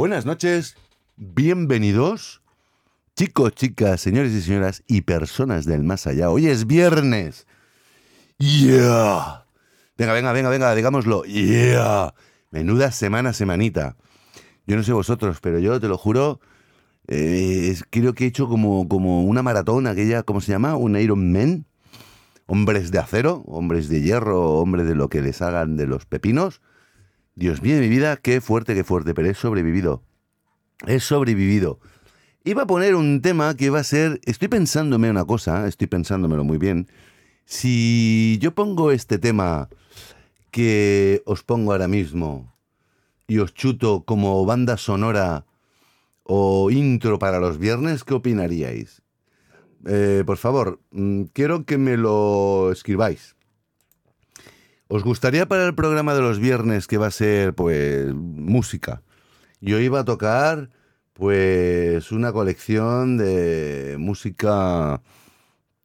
Buenas noches, bienvenidos, chicos, chicas, señores y señoras y personas del más allá. Hoy es viernes. Yeah. Venga, venga, venga, venga, digámoslo. Yeah. Menuda semana, semanita. Yo no sé vosotros, pero yo te lo juro, eh, creo que he hecho como, como una maratón, aquella, ¿cómo se llama? Un Iron Man. Hombres de acero, hombres de hierro, hombres de lo que les hagan de los pepinos. Dios mío de mi vida, qué fuerte, qué fuerte, pero he sobrevivido. He sobrevivido. Iba a poner un tema que va a ser, estoy pensándome una cosa, estoy pensándomelo muy bien. Si yo pongo este tema que os pongo ahora mismo y os chuto como banda sonora o intro para los viernes, ¿qué opinaríais? Eh, por favor, mm, quiero que me lo escribáis. ¿Os gustaría para el programa de los viernes que va a ser, pues, música? Yo iba a tocar, pues, una colección de música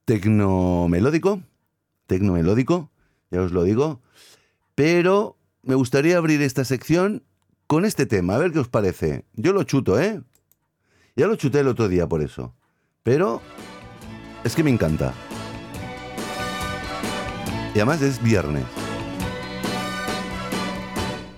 tecnomelódico, tecnomelódico, ya os lo digo, pero me gustaría abrir esta sección con este tema, a ver qué os parece. Yo lo chuto, ¿eh? Ya lo chuté el otro día por eso, pero es que me encanta. Y además es viernes.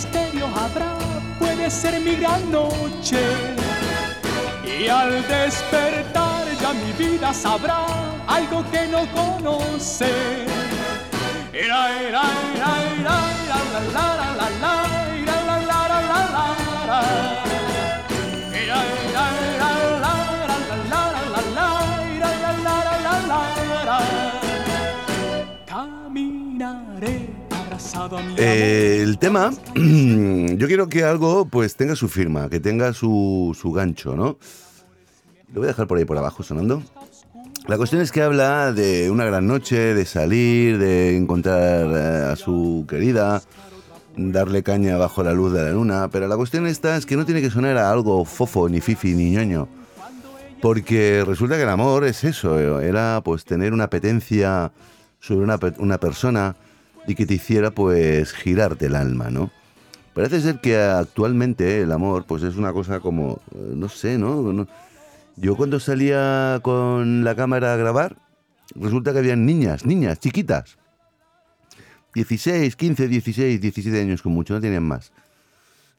¿Qué misterio habrá? Puede ser mi gran noche. Y al despertar ya mi vida sabrá algo que no conoce. La, la, la, la, la, Eh, el tema, yo quiero que algo pues tenga su firma, que tenga su, su gancho, ¿no? Lo voy a dejar por ahí por abajo sonando. La cuestión es que habla de una gran noche, de salir, de encontrar eh, a su querida, darle caña bajo la luz de la luna, pero la cuestión esta es que no tiene que sonar a algo fofo, ni fifi, ni ñoño. Porque resulta que el amor es eso, era pues tener una apetencia sobre una, una persona y que te hiciera pues girarte el alma, ¿no? Parece ser que actualmente el amor pues es una cosa como, eh, no sé, ¿no? Yo cuando salía con la cámara a grabar, resulta que habían niñas, niñas, chiquitas. 16, 15, 16, 17 años con mucho, no tenían más.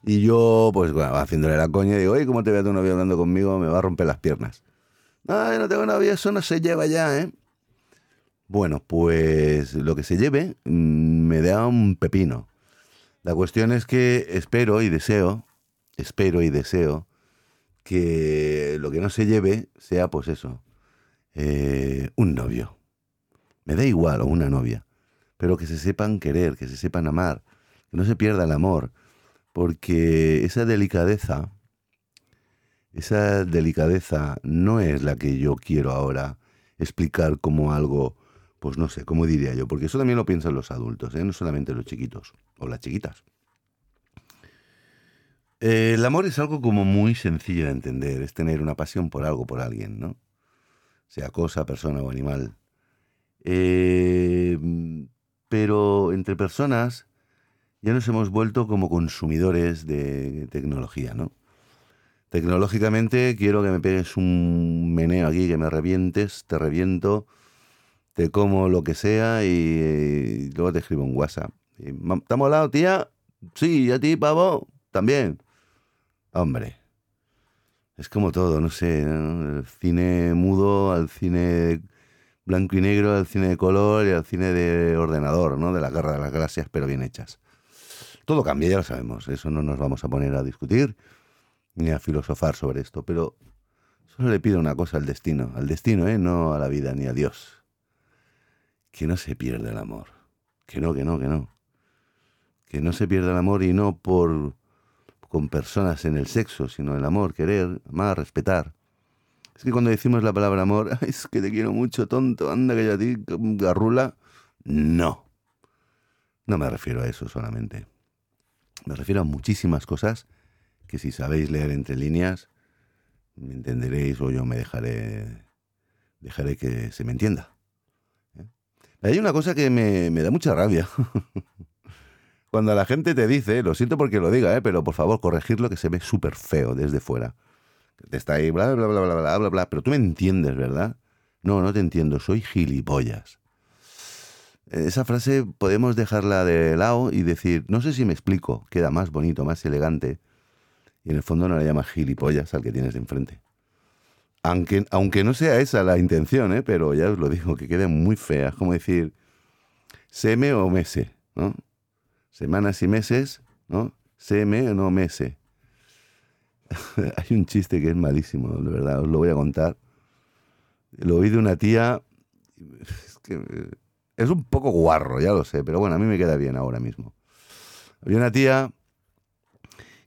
Y yo, pues, bueno, haciéndole la coña, digo, oye, ¿cómo te ve tu novio hablando conmigo? Me va a romper las piernas. Ay, no tengo novio, eso no se lleva ya, ¿eh? Bueno, pues lo que se lleve mm, me da un pepino. La cuestión es que espero y deseo, espero y deseo que lo que no se lleve sea, pues eso, eh, un novio. Me da igual, o una novia. Pero que se sepan querer, que se sepan amar, que no se pierda el amor. Porque esa delicadeza, esa delicadeza no es la que yo quiero ahora explicar como algo, pues no sé, ¿cómo diría yo? Porque eso también lo piensan los adultos, ¿eh? no solamente los chiquitos o las chiquitas. Eh, el amor es algo como muy sencillo de entender, es tener una pasión por algo, por alguien, ¿no? Sea cosa, persona o animal. Eh, pero entre personas ya nos hemos vuelto como consumidores de tecnología, ¿no? Tecnológicamente quiero que me pegues un meneo aquí, que me revientes, te reviento, te como lo que sea y, eh, luego te escribo un WhatsApp. Y, "Ma- ¿Te ha molado, tía? Sí, ¿y a ti, pavo? También. Hombre, es como todo, no sé, el cine mudo al cine blanco y negro, al cine de color y al cine de ordenador, ¿no? De la guerra de las galaxias, pero bien hechas. Todo cambia, ya lo sabemos, eso no nos vamos a poner a discutir ni a filosofar sobre esto, pero solo le pido una cosa al destino, al destino, ¿eh? No a la vida ni a Dios. Que no se pierda el amor. Que no, que no, que no. Que no se pierda el amor y no por con personas en el sexo, sino el amor, querer, amar, respetar. Es que cuando decimos la palabra amor, es que te quiero mucho, tonto, anda que ya ti, garrula. No. No me refiero a eso solamente. Me refiero a muchísimas cosas que si sabéis leer entre líneas, me entenderéis o yo me dejaré, dejaré que se me entienda. Hay una cosa que me, me da mucha rabia. Cuando la gente te dice, lo siento porque lo diga, ¿eh? pero por favor corregirlo que se ve súper feo desde fuera. Te está ahí, bla, bla, bla, bla, bla, bla, bla, pero tú me entiendes, ¿verdad? No, no te entiendo, soy gilipollas. Esa frase podemos dejarla de lado y decir, no sé si me explico, queda más bonito, más elegante. Y en el fondo no le llamas gilipollas al que tienes de enfrente. Aunque, aunque no sea esa la intención, ¿eh? pero ya os lo digo, que queda muy fea. Es como decir, seme o mese, ¿no? Semanas y meses, ¿no? Seme o no mese. Hay un chiste que es malísimo, de verdad, os lo voy a contar. Lo oí de una tía, es es un poco guarro, ya lo sé, pero bueno, a mí me queda bien ahora mismo. Había una tía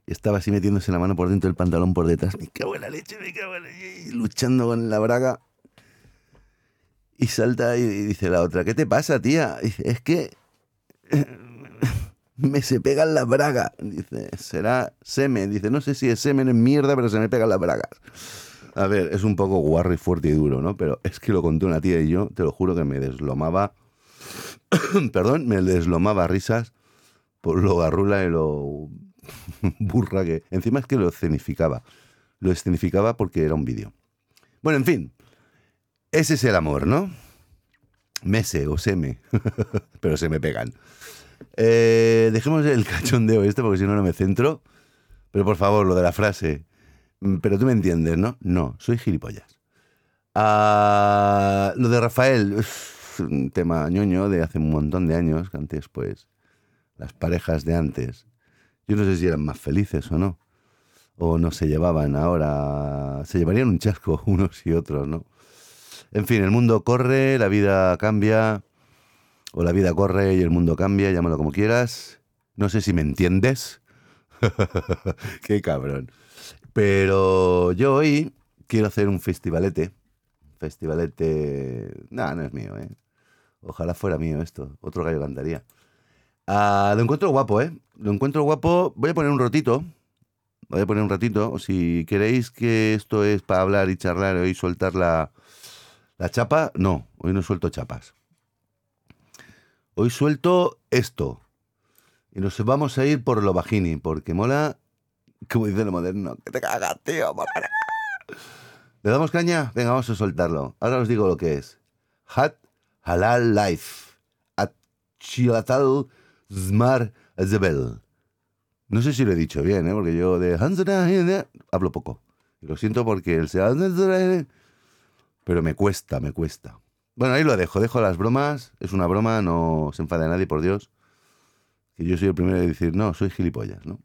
estaba así metiéndose la mano por dentro del pantalón por detrás. Me cago en la leche, me cago en la leche. luchando con la braga. Y salta y dice la otra, ¿qué te pasa, tía? es que me se pegan las bragas. Dice, será semen. Dice, no sé si es semen en mierda, pero se me pegan las bragas. A ver, es un poco guarro y fuerte y duro, ¿no? Pero es que lo conté una tía y yo, te lo juro que me deslomaba. perdón, me deslomaba risas por lo garrula y lo burra que. Encima es que lo escenificaba. Lo escenificaba porque era un vídeo. Bueno, en fin. Ese es el amor, ¿no? Mese o seme. pero se me pegan. Eh, dejemos el cachondeo este porque si no, no me centro. Pero por favor, lo de la frase. Mm, pero tú me entiendes, ¿no? No, soy gilipollas. Ah, lo de Rafael, un tema ñoño de hace un montón de años, que antes, pues, las parejas de antes, yo no sé si eran más felices o no, o no se llevaban ahora, se llevarían un chasco unos y otros, ¿no? En fin, el mundo corre, la vida cambia, o la vida corre y el mundo cambia, llámalo como quieras. No sé si me entiendes. Qué cabrón. Pero yo hoy quiero hacer un festivalete. Festivalete... No, no es mío, ¿eh? Ojalá fuera mío esto. Otro gallo cantaría. Ah, lo encuentro guapo, ¿eh? Lo encuentro guapo. Voy a poner un ratito. Voy a poner un ratito. Si queréis que esto es para hablar y charlar y soltar la, la chapa, no. Hoy no suelto chapas. Hoy suelto esto. Y nos vamos a ir por lo bajini, porque mola, como dice lo moderno, que te cagas, tío. ¿Le damos caña? Venga, vamos a soltarlo. Ahora os digo lo que es. Hat Halal Life. Achilatal Zmar Zebel. No sé si lo he dicho bien, ¿eh? porque yo de hablo poco. Lo siento porque el pero me cuesta, me cuesta. Bueno, ahí lo dejo, dejo las bromas. Es una broma, no se enfade nadie, por Dios. Que yo soy el primero de decir, no, soy gilipollas, ¿no?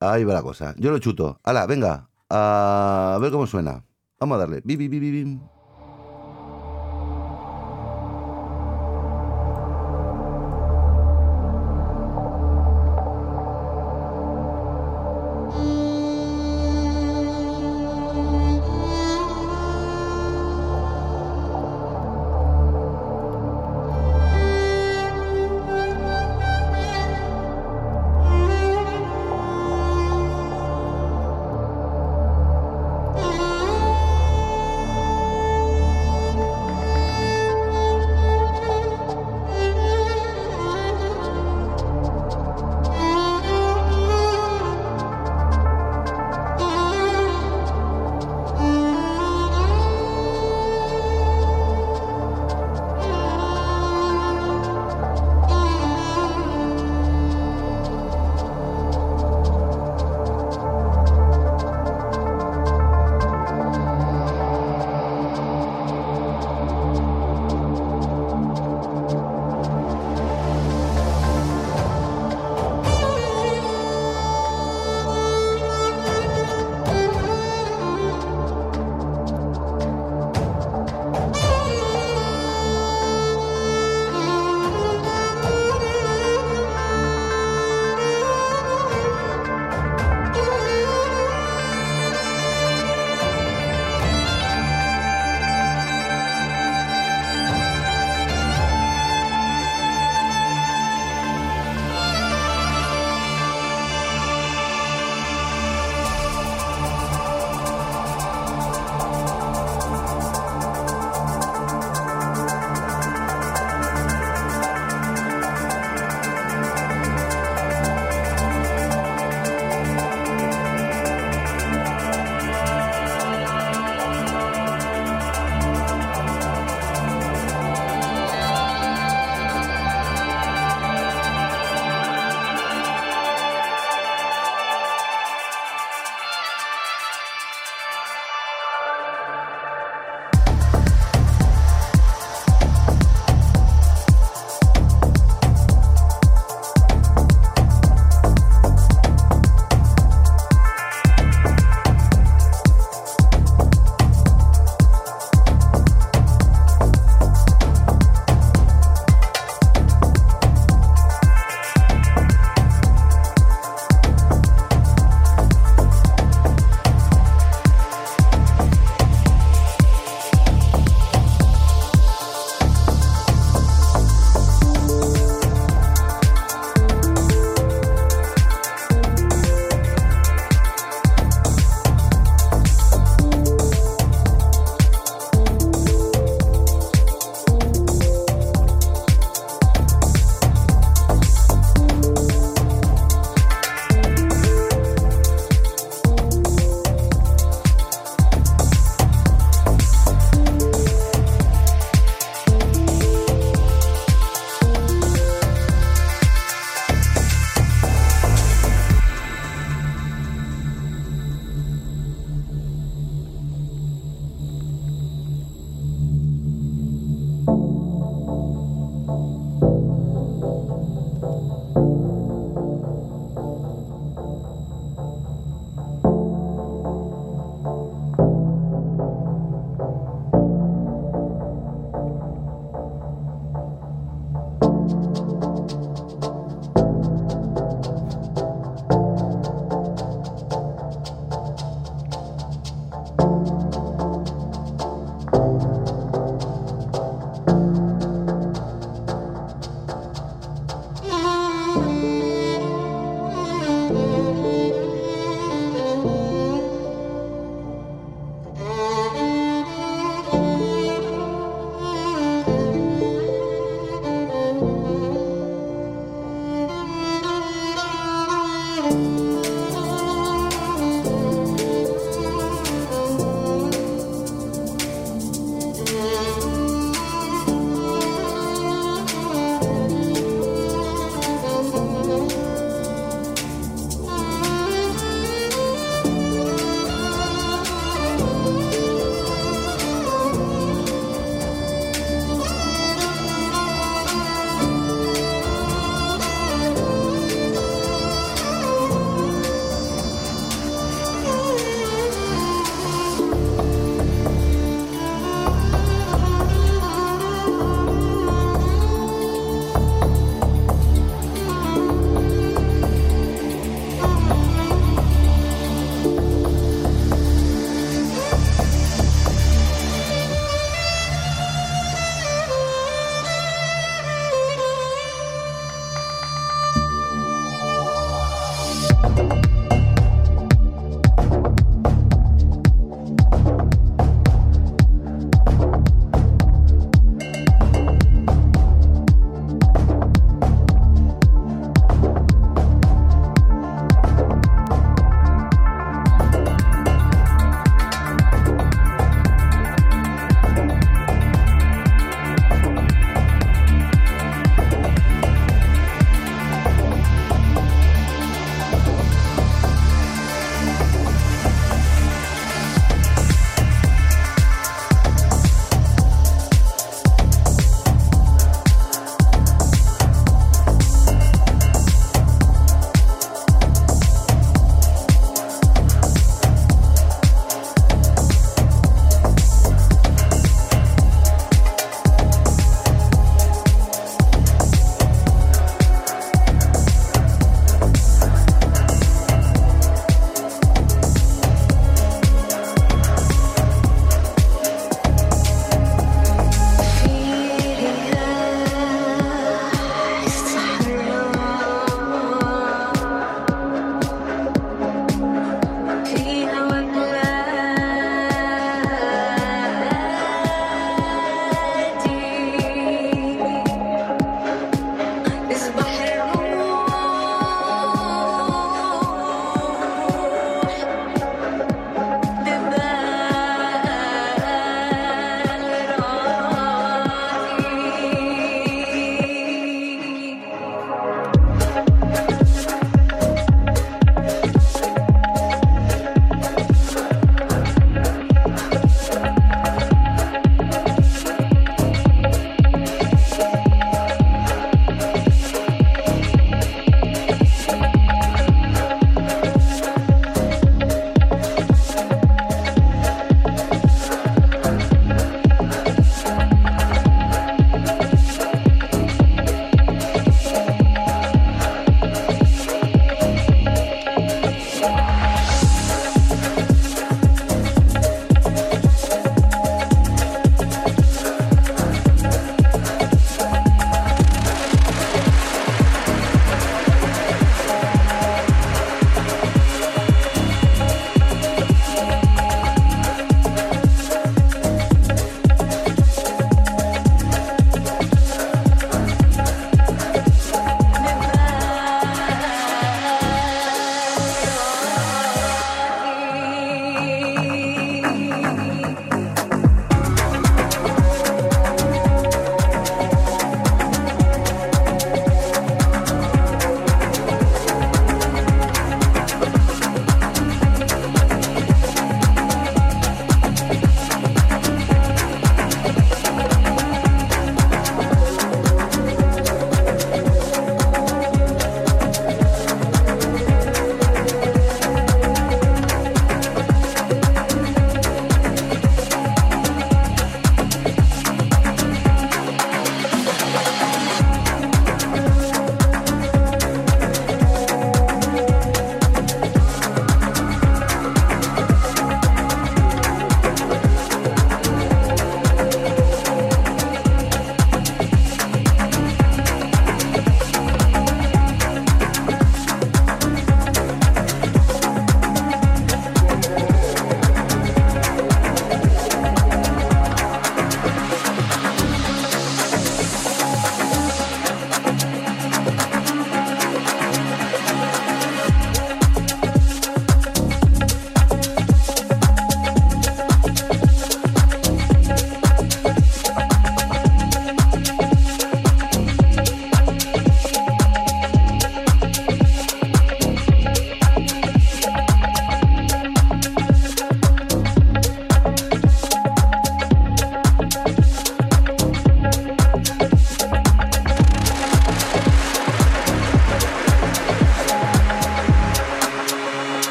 Ahí va la cosa. Yo lo chuto. Hala, venga, a ver cómo suena. Vamos a darle. Bi, bi, bi, bi,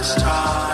last.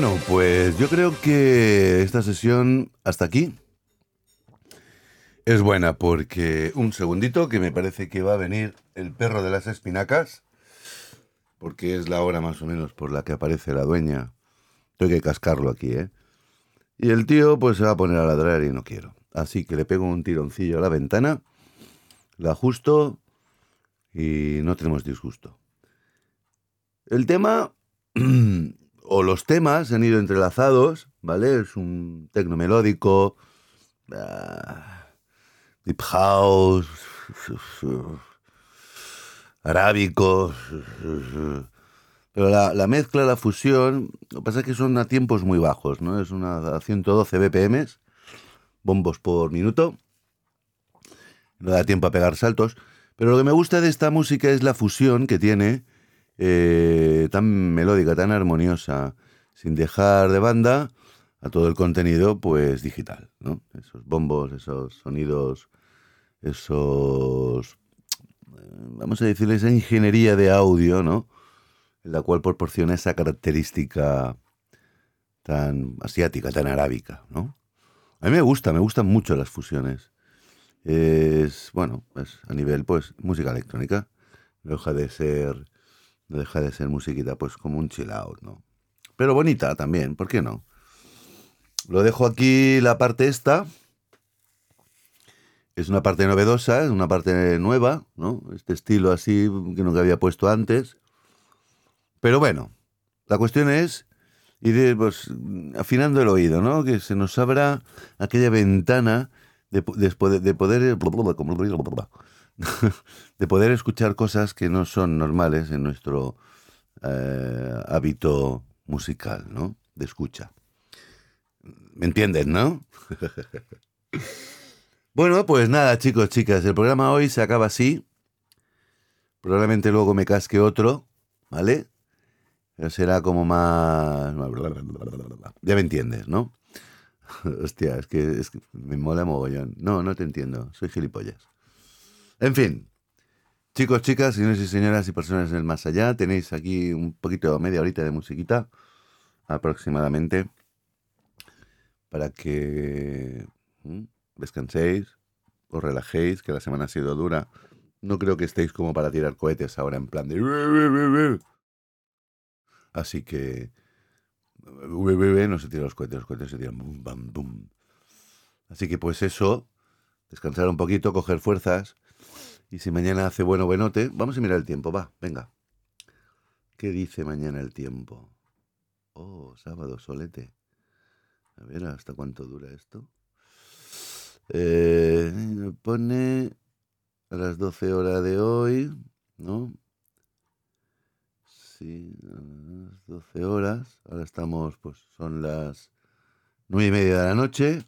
Bueno, pues yo creo que esta sesión hasta aquí es buena porque un segundito que me parece que va a venir el perro de las espinacas porque es la hora más o menos por la que aparece la dueña. Tengo que cascarlo aquí, ¿eh? Y el tío pues se va a poner a ladrar y no quiero. Así que le pego un tironcillo a la ventana, la ajusto y no tenemos disgusto. El tema o los temas han ido entrelazados, ¿vale? Es un tecno melódico, ah, deep house, arábico, pero la, la mezcla, la fusión, lo que pasa es que son a tiempos muy bajos, ¿no? Es una a 112 BPM, bombos por minuto, no da tiempo a pegar saltos, pero lo que me gusta de esta música es la fusión que tiene eh, tan melódica, tan armoniosa, sin dejar de banda a todo el contenido pues digital, ¿no? Esos bombos, esos sonidos, esos eh, vamos a decirle esa ingeniería de audio, ¿no? En la cual proporciona esa característica tan asiática, tan arábica, ¿no? A mí me gusta, me gustan mucho las fusiones. Es, bueno, es a nivel, pues, música electrónica. No deja de ser deja de ser musiquita pues como un chill out, ¿no? Pero bonita también, ¿por qué no? Lo dejo aquí la parte esta. Es una parte novedosa, es una parte nueva, ¿no? Este estilo así que nunca había puesto antes. Pero bueno, la cuestión es ir pues, afinando el oído, ¿no? Que se nos abra aquella ventana de, de, de poder de poder escuchar cosas que no son normales en nuestro eh, hábito musical, ¿no? De escucha. ¿Me entienden, no? bueno, pues nada, chicos, chicas, el programa hoy se acaba así. Probablemente luego me casque otro, ¿vale? Será como más... Ya me entiendes, ¿no? Hostia, es que, es que me mola mogollón. No, no te entiendo, soy gilipollas. En fin, chicos, chicas, señores y señoras y personas en el más allá, tenéis aquí un poquito, media horita de musiquita aproximadamente para que mm, descanséis, os relajéis, que la semana ha sido dura. No creo que estéis como para tirar cohetes ahora en plan de... Así que... No se tiran los cohetes, los cohetes se tiran... Bum, bam. Así que pues eso, descansar un poquito, coger fuerzas y si mañana hace bueno buenote, vamos a mirar el tiempo, va, venga. ¿Qué dice mañana el tiempo? Oh, sábado, solete. A ver, ¿hasta cuánto dura esto? Eh, pone a las 12 horas de hoy, ¿no? Sí, a las 12 horas. Ahora estamos, pues son las 9 y media de la noche.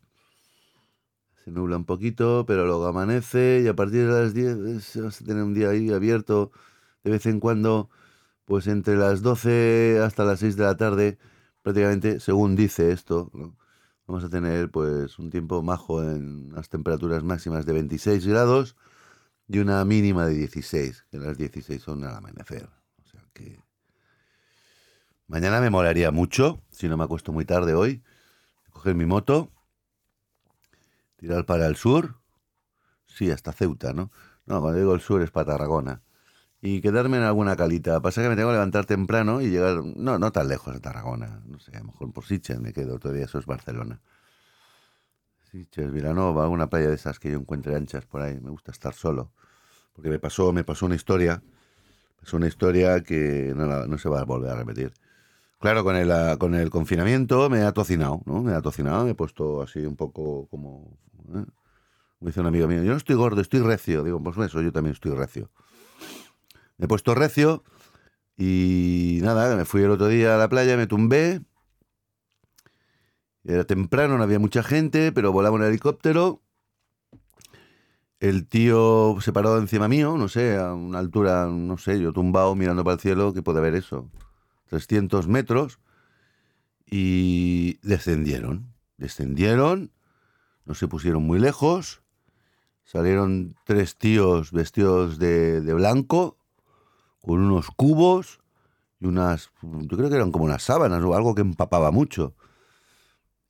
Se nubla un poquito, pero luego amanece y a partir de las 10 vas a tener un día ahí abierto de vez en cuando, pues entre las 12 hasta las 6 de la tarde, prácticamente, según dice esto, vamos a tener pues un tiempo majo en las temperaturas máximas de 26 grados y una mínima de 16, que las 16 son al amanecer. O sea que mañana me molaría mucho, si no me acuesto muy tarde hoy, coger mi moto tirar para el sur, sí, hasta Ceuta, ¿no? No, cuando digo el sur es para Tarragona. Y quedarme en alguna calita. Pasa que me tengo que levantar temprano y llegar, no, no tan lejos de Tarragona. No sé, a lo mejor por Sitges me quedo, todavía eso es Barcelona. Sitges, Vilanova, una playa de esas que yo encuentre anchas por ahí. Me gusta estar solo. Porque me pasó, me pasó una historia. Es una historia que no, no se va a volver a repetir. Claro, con el, ah, con el confinamiento me ha tocinado, ¿no? Me ha tocinado, me he puesto así un poco como ¿eh? Me dice un amigo mío, yo no estoy gordo, estoy recio. Digo, pues eso, yo también estoy recio. Me he puesto recio y nada, me fui el otro día a la playa, me tumbé. Era temprano, no había mucha gente, pero volaba un helicóptero. El tío se paró encima mío, no sé, a una altura, no sé, yo tumbado mirando para el cielo, que puede haber eso? 300 metros. Y descendieron. Descendieron, no se pusieron muy lejos. Salieron tres tíos vestidos de, de blanco, con unos cubos y unas, yo creo que eran como unas sábanas o algo que empapaba mucho.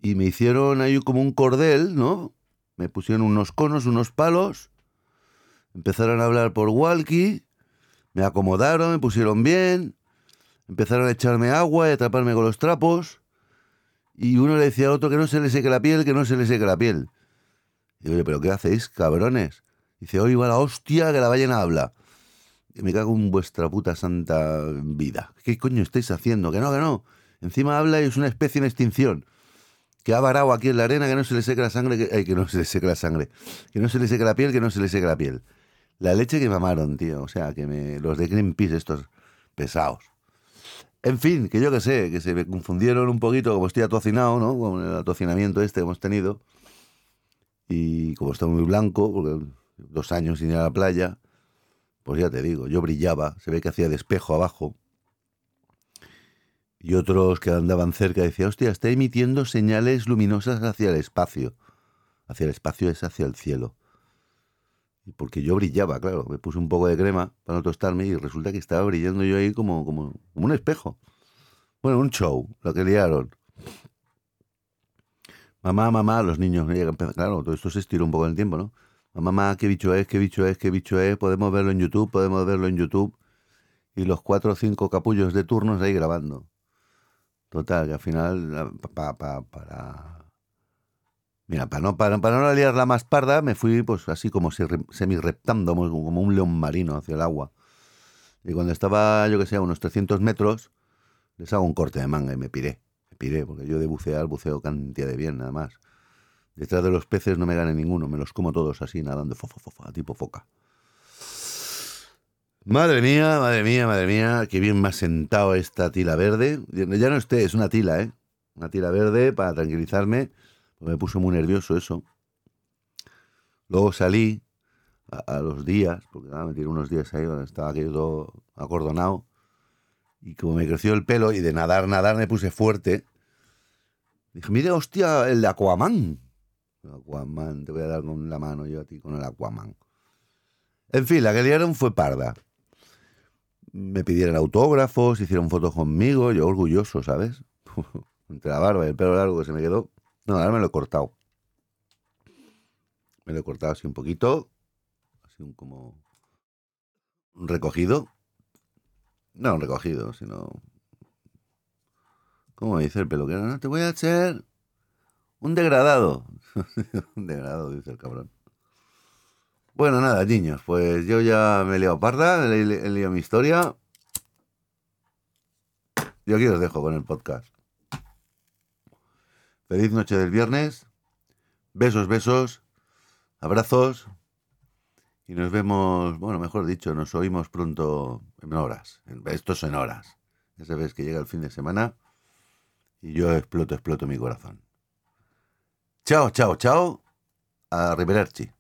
Y me hicieron ahí como un cordel, ¿no? Me pusieron unos conos, unos palos, empezaron a hablar por walkie, me acomodaron, me pusieron bien, empezaron a echarme agua y a taparme con los trapos, y uno le decía al otro que no se le seque la piel, que no se le seque la piel. Y digo, oye, ¿pero qué hacéis, cabrones? Dice, oye, va la hostia que la ballena habla. Y me cago en vuestra puta santa vida. ¿Qué coño estáis haciendo? Que no, que no. Encima habla y es una especie en extinción que ha varado aquí en la arena, que no se le seque la sangre, que, ay, que no se le seque la sangre, que no se le seque la piel, que no se le seque la piel. La leche que mamaron, tío, o sea, que me, los de Greenpeace, estos pesados. En fin, que yo que sé, que se me confundieron un poquito, como estoy atocinado, ¿no? Con el atocinamiento este que hemos tenido. Y como está muy blanco, porque dos años sin ir a la playa, pues ya te digo, yo brillaba, se ve que hacía despejo abajo y otros que andaban cerca decían, hostia, está emitiendo señales luminosas hacia el espacio. Hacia el espacio es hacia el cielo. Porque yo brillaba, claro, me puse un poco de crema para no tostarme y resulta que estaba brillando yo ahí como, como, un espejo. Bueno, un show, lo que liaron. Mamá, mamá, los niños, claro, todo esto se estiró un poco en el tiempo, ¿no? Mamá, qué bicho es, qué bicho es, qué bicho es, podemos verlo en YouTube, podemos verlo en YouTube. Y los cuatro o cinco capullos de turnos ahí grabando. Total, que al final, pa- pa- para... Mira, para no, para, para no liar la más parda, me fui pues así como semi-reptando, como un león marino hacia el agua. Y cuando estaba, yo que sé, a unos 300 metros, les hago un corte de manga y me piré. Me piré, porque yo de bucear buceo cantidad de bien, nada más. Detrás de los peces no me gane ninguno, me los como todos así, nadando, fo, fo, fo, tipo foca. Madre mía, madre mía, madre mía, qué bien me ha sentado esta tila verde. Ya no esté, es una tila, ¿eh? Una tila verde para tranquilizarme, me puso muy nervioso eso. Luego salí a, los días, porque nada, me tiré unos días ahí estaba aquello acordonado. Y como me creció el pelo y de nadar, nadar me puse fuerte. Dije, mire, hostia, el de Aquaman. Aquaman, te voy a dar con la mano yo a ti con el Aquaman. En fin, la que liaron fue parda. Me pidieron autógrafos, hicieron fotos conmigo, yo orgulloso, ¿sabes? Entre la barba y el pelo largo que se me quedó. No, ahora me lo he cortado. Me lo he cortado así un poquito. Así un como un recogido. No un recogido, sino. ¿Cómo dice el peluquero? No, te voy a hacer un degradado. un degradado, dice el cabrón. Bueno, nada, niños, pues yo ya me he liado parda, he, he mi historia. Y aquí os dejo con el podcast. Feliz noche del viernes. Besos, besos. Abrazos. Y nos vemos, bueno, mejor dicho, nos oímos pronto en horas. Esto es en horas. Ya sabes que llega el fin de semana y yo exploto, exploto mi corazón. Chao, chao, chao. A Riverarchi.